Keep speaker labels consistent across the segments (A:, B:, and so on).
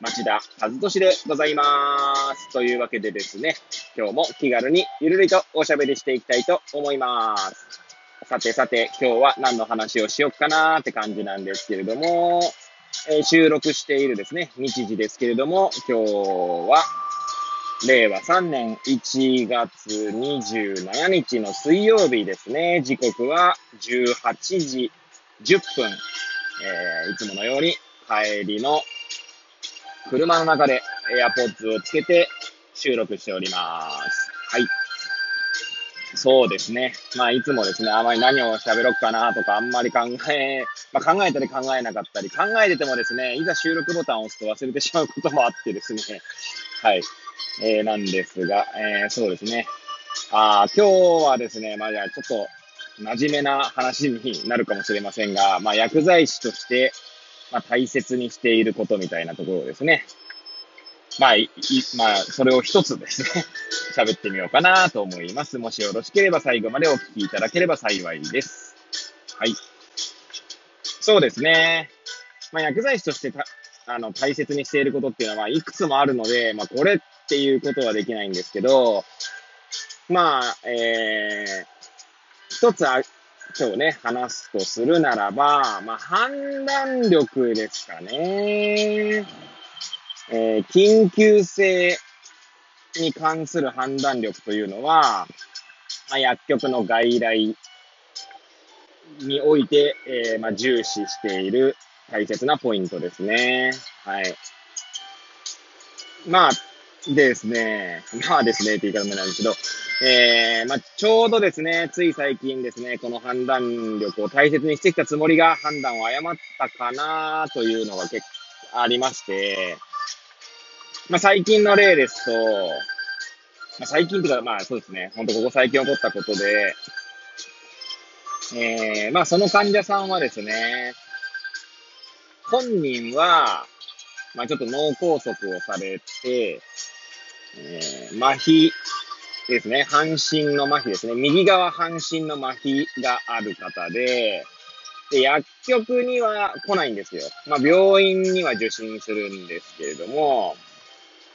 A: 町田和俊でございます。というわけでですね、今日も気軽にゆるりとおしゃべりしていきたいと思います。さてさて、今日は何の話をしよっかなーって感じなんですけれども、えー、収録しているですね、日時ですけれども、今日は、令和3年1月27日の水曜日ですね。時刻は18時10分。えー、いつものように帰りの車の中で AirPods をつけて収録しております。はい。そうですね。まあ、いつもですね、あまり何を喋ろうかなとか、あんまり考え、まあ、考えたり考えなかったり、考えててもですね、いざ収録ボタンを押すと忘れてしまうこともあってですね、はい。えー、なんですが、えー、そうですね。あ今日はですね、まあ、じゃあちょっと、真面目な話になるかもしれませんが、まあ、薬剤師として、まあ、大切にしていることみたいなところですね。まあ、い、まあ、それを一つですね、喋ってみようかなと思います。もしよろしければ最後までお聞きいただければ幸いです。はい。そうですね。まあ、薬剤師としてあの、大切にしていることっていうのは、まあ、いくつもあるので、まあ、これっていうことはできないんですけど、まあ、えー、一つあ今日ね、話すとするならば、まあ、判断力ですかね。えー、緊急性に関する判断力というのは、まあ、薬局の外来において、えー、まあ、重視している大切なポイントですね。はい。まあ、ですね、まあですねって言い方もなんですけど、えー、まあ、ちょうどですね、つい最近ですね、この判断力を大切にしてきたつもりが判断を誤ったかなというのが結構ありまして、まあ、最近の例ですと、まあ、最近というか、まあそうですね、ほんとここ最近起こったことで、えー、まあその患者さんはですね、本人は、まあちょっと脳梗塞をされて、えー、麻痺ですね。半身の麻痺ですね。右側半身の麻痺がある方で、で、薬局には来ないんですよ。まあ、病院には受診するんですけれども、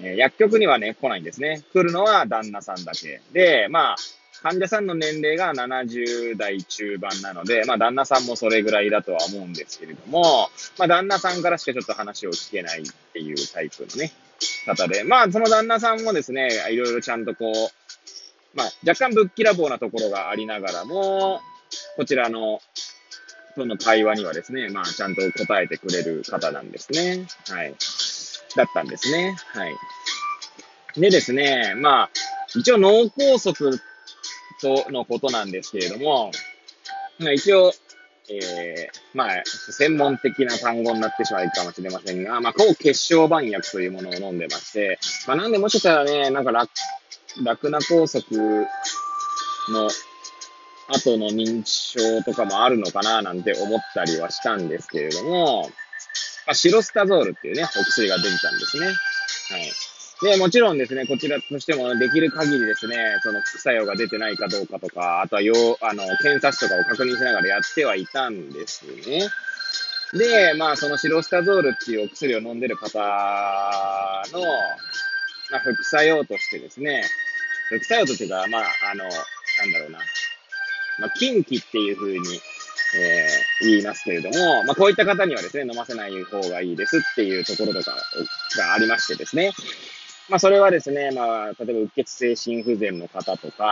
A: えー、薬局にはね、来ないんですね。来るのは旦那さんだけ。で、まあ、患者さんの年齢が70代中盤なので、まあ、旦那さんもそれぐらいだとは思うんですけれども、まあ、旦那さんからしかちょっと話を聞けないっていうタイプのね、方で、まあ、その旦那さんもですね、いろいろちゃんとこう、まあ、若干ぶっきらぼうなところがありながらも、こちらの、との会話にはですね、まあ、ちゃんと答えてくれる方なんですね。はい。だったんですね。はい。でですね、まあ、一応脳梗塞とのことなんですけれども、まあ、一応、えー、まあ、専門的な単語になってしまうかもしれませんが、まあ、抗血小板薬というものを飲んでまして、まあ、なんでもしかしたらね、なんか楽楽な拘束の後の認知症とかもあるのかななんて思ったりはしたんですけれども、まあ、シロスタゾールっていうね、お薬が出てたんですね。はい。で、もちろんですね、こちらとしてもできる限りですね、その副作用が出てないかどうかとか、あとは要、あの、検査値とかを確認しながらやってはいたんですね。で、まあ、そのシロスタゾールっていうお薬を飲んでる方の、まあ、副作用としてですね、副作用というか、まあ、あの、なんだろうな。まあ、近畿っていう風に、えー、言いますけれども、まあ、こういった方にはですね、飲ませない方がいいですっていうところとかがありましてですね。まあ、それはですね、まあ、例えば、うっ血性心不全の方とか、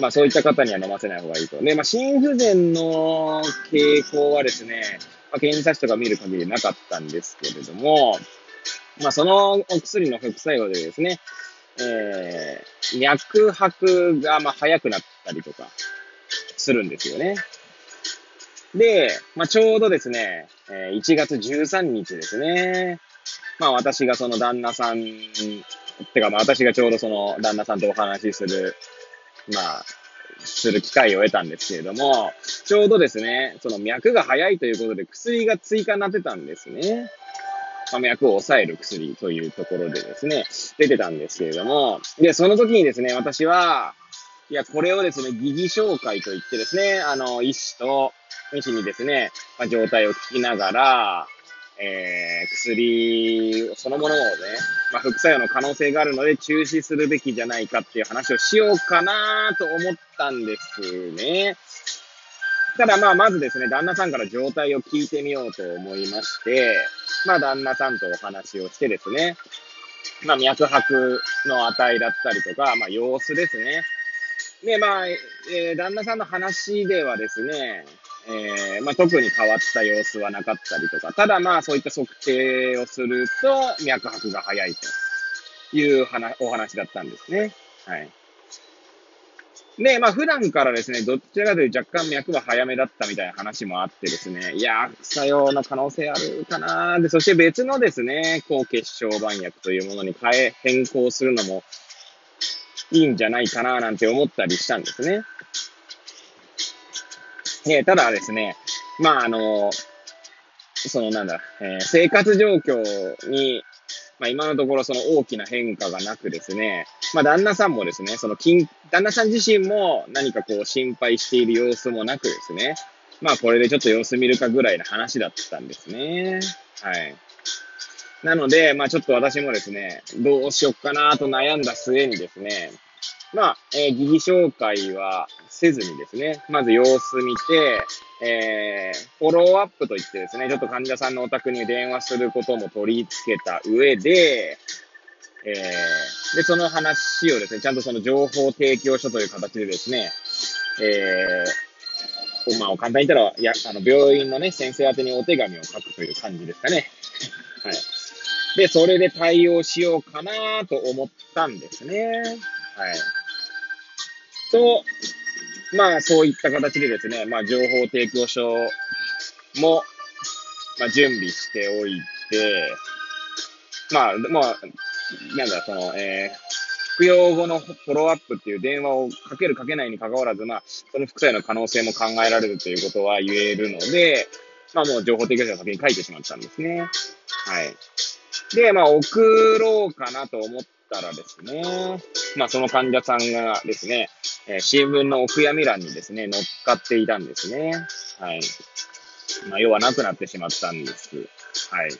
A: まあ、そういった方には飲ませない方がいいと。で、まあ、心不全の傾向はですね、まあ、検査値とか見る限りなかったんですけれども、まあ、そのお薬の副作用でですね、えー、脈拍がまあ速くなったりとかするんですよね。で、まあ、ちょうどですね、えー、1月13日ですね。まあ私がその旦那さんてかまあ私がちょうどその旦那さんとお話しする、まあ、する機会を得たんですけれども、ちょうどですね、その脈が早いということで薬が追加になってたんですね。まあ、脈を抑える薬というところでですね、出てたんですけれども、で、その時にですね、私は、いや、これをですね、疑義紹介といってですね、あの、医師と、医師にですね、まあ、状態を聞きながら、えー、薬そのものをね、まあ、副作用の可能性があるので中止するべきじゃないかっていう話をしようかなと思ったんですね。ただまあ、まずですね、旦那さんから状態を聞いてみようと思いまして、まあ、旦那さんとお話をしてですね、まあ、脈拍の値だったりとか、まあ、様子ですね。で、まあ、えー、旦那さんの話ではですね、えー、まあ、特に変わった様子はなかったりとか、ただまあそういった測定をすると脈拍が速いという話お話だったんですね。はい。で、まあ普段からですね、どちらかというと若干脈は早めだったみたいな話もあってですね、いや副作用の可能性あるかなで、そして別のですね、抗血小板薬というものに変え、変更するのもいいんじゃないかななんて思ったりしたんですね。えー、ただですね、まあ、あの、そのなんだ、えー、生活状況に、まあ、今のところその大きな変化がなくですね、まあ、旦那さんもですね、その近、旦那さん自身も何かこう心配している様子もなくですね、まあ、これでちょっと様子見るかぐらいの話だったんですね。はい。なので、まあ、ちょっと私もですね、どうしよっかなと悩んだ末にですね、まあ、えー、疑義紹介はせずにですね、まず様子見て、えー、フォローアップといってですね、ちょっと患者さんのお宅に電話することも取り付けた上で、えー、で、その話をですね、ちゃんとその情報提供書という形でですね、えー、まあ、簡単に言ったら、や、あの、病院のね、先生宛てにお手紙を書くという感じですかね。はい。で、それで対応しようかなと思ったんですね。はい。と、まあ、そういった形でですね、まあ、情報提供書も、まあ、準備しておいて、まあ、まあ、なんだ、その、えー、服用後のフォローアップっていう電話をかけるかけないに関わらず、まあ、その副作用の可能性も考えられるということは言えるので、まあもう情報提供者が先に書いてしまったんですね。はい。で、まあ送ろうかなと思ったらですね、まあその患者さんがですね、えー、新聞のお悔やみ欄にですね、乗っかっていたんですね。はい。まあ、要はなくなってしまったんです。はい。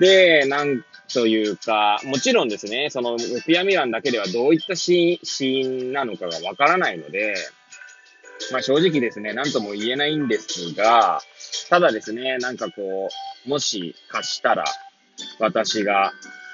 A: で、なんというか、もちろんですね、そのお悔やみ欄だけではどういったシーンなのかがわからないので、まあ正直ですね、なんとも言えないんですが、ただですね、なんかこう、もし貸したら、私が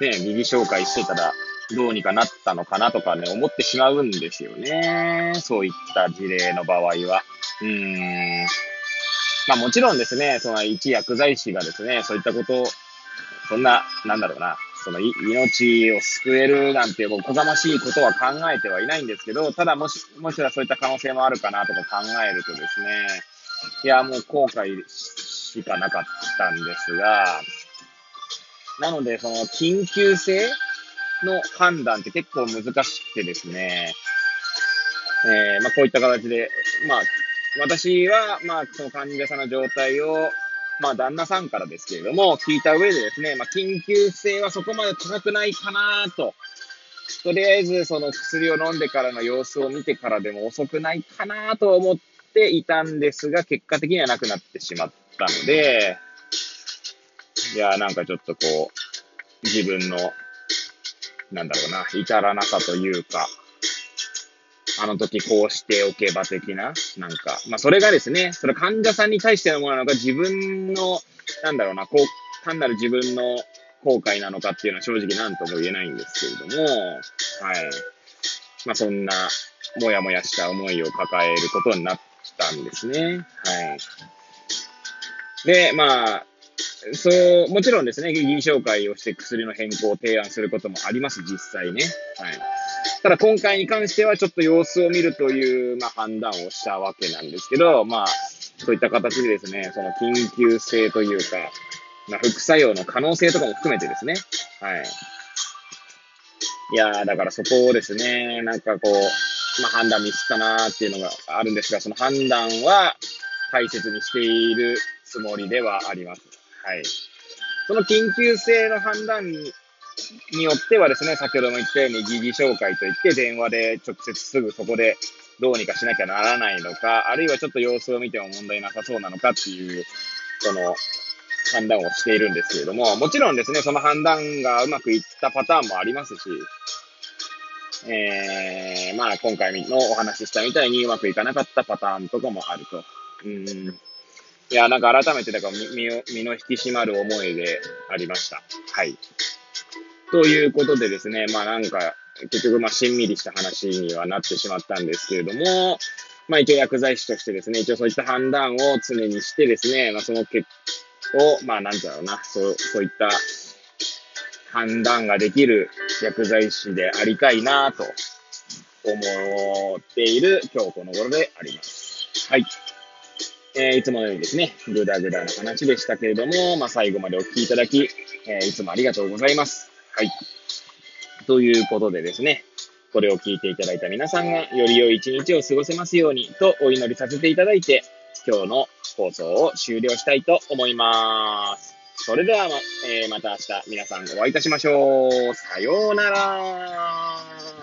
A: ね、右紹介してたら、どうにかなったのかなとかね、思ってしまうんですよね。そういった事例の場合は。うーん。まあもちろんですね、その一薬剤師がですね、そういったことを、そんな、なんだろうな、その命を救えるなんておこがましいことは考えてはいないんですけど、ただもし、もしはそういった可能性もあるかなとか考えるとですね、いや、もう後悔しかなかったんですが、なので、その緊急性の判断って結構難しくてですね、えー、まあ、こういった形で、まあ、私は、まあ、その患者さんの状態を、まあ、旦那さんからですけれども、聞いた上でですね、まあ、緊急性はそこまで高くないかなと、とりあえず、その薬を飲んでからの様子を見てからでも遅くないかなと思っていたんですが、結果的にはなくなってしまったので、いや、なんかちょっとこう、自分のなんだろうな、至らなさというか、あの時こうしておけば的な、なんか、まあそれがですね、それ患者さんに対してのものなのか、自分の、なんだろうな、こう、単なる自分の後悔なのかっていうのは正直何とも言えないんですけれども、はい。まあそんな、もやもやした思いを抱えることになったんですね。はい。で、まあ、そう、もちろんですね、議員紹介をして薬の変更を提案することもあります、実際ね。はい。ただ今回に関してはちょっと様子を見るという、まあ、判断をしたわけなんですけど、まあ、そういった形でですね、その緊急性というか、まあ、副作用の可能性とかも含めてですね、はい。いやー、だからそこをですね、なんかこう、まあ、判断ミスったなーっていうのがあるんですが、その判断は大切にしているつもりではあります。はい。その緊急性の判断によってはですね、先ほども言ったように疑義紹介といって電話で直接すぐそこでどうにかしなきゃならないのか、あるいはちょっと様子を見ても問題なさそうなのかっていう、その、判断をしているんですけれども、もちろんですね、その判断がうまくいったパターンもありますし、えー、まあ今回のお話ししたみたいにうまくいかなかったパターンとかもあると。うん。いや、なんか改めてだから身身の引き締まる思いでありました。はい。ということでですね、まあなんか、結局まあしんみりした話にはなってしまったんですけれども、まあ一応薬剤師としてですね、一応そういった判断を常にしてですね、まあその結を、まあなんだろうな、そう、そういった判断ができる薬剤師でありたいなと思っている今日この頃であります。はい。えー、いつものようにですね、ぐだぐだな話でしたけれども、まあ最後までお聞きいただき、えー、いつもありがとうございます。はい。ということでですね、これを聞いていただいた皆さんがより良い一日を過ごせますようにとお祈りさせていただいて、今日の放送を終了したいと思います。それではま、えー、また明日皆さんお会いいたしましょう。さようなら。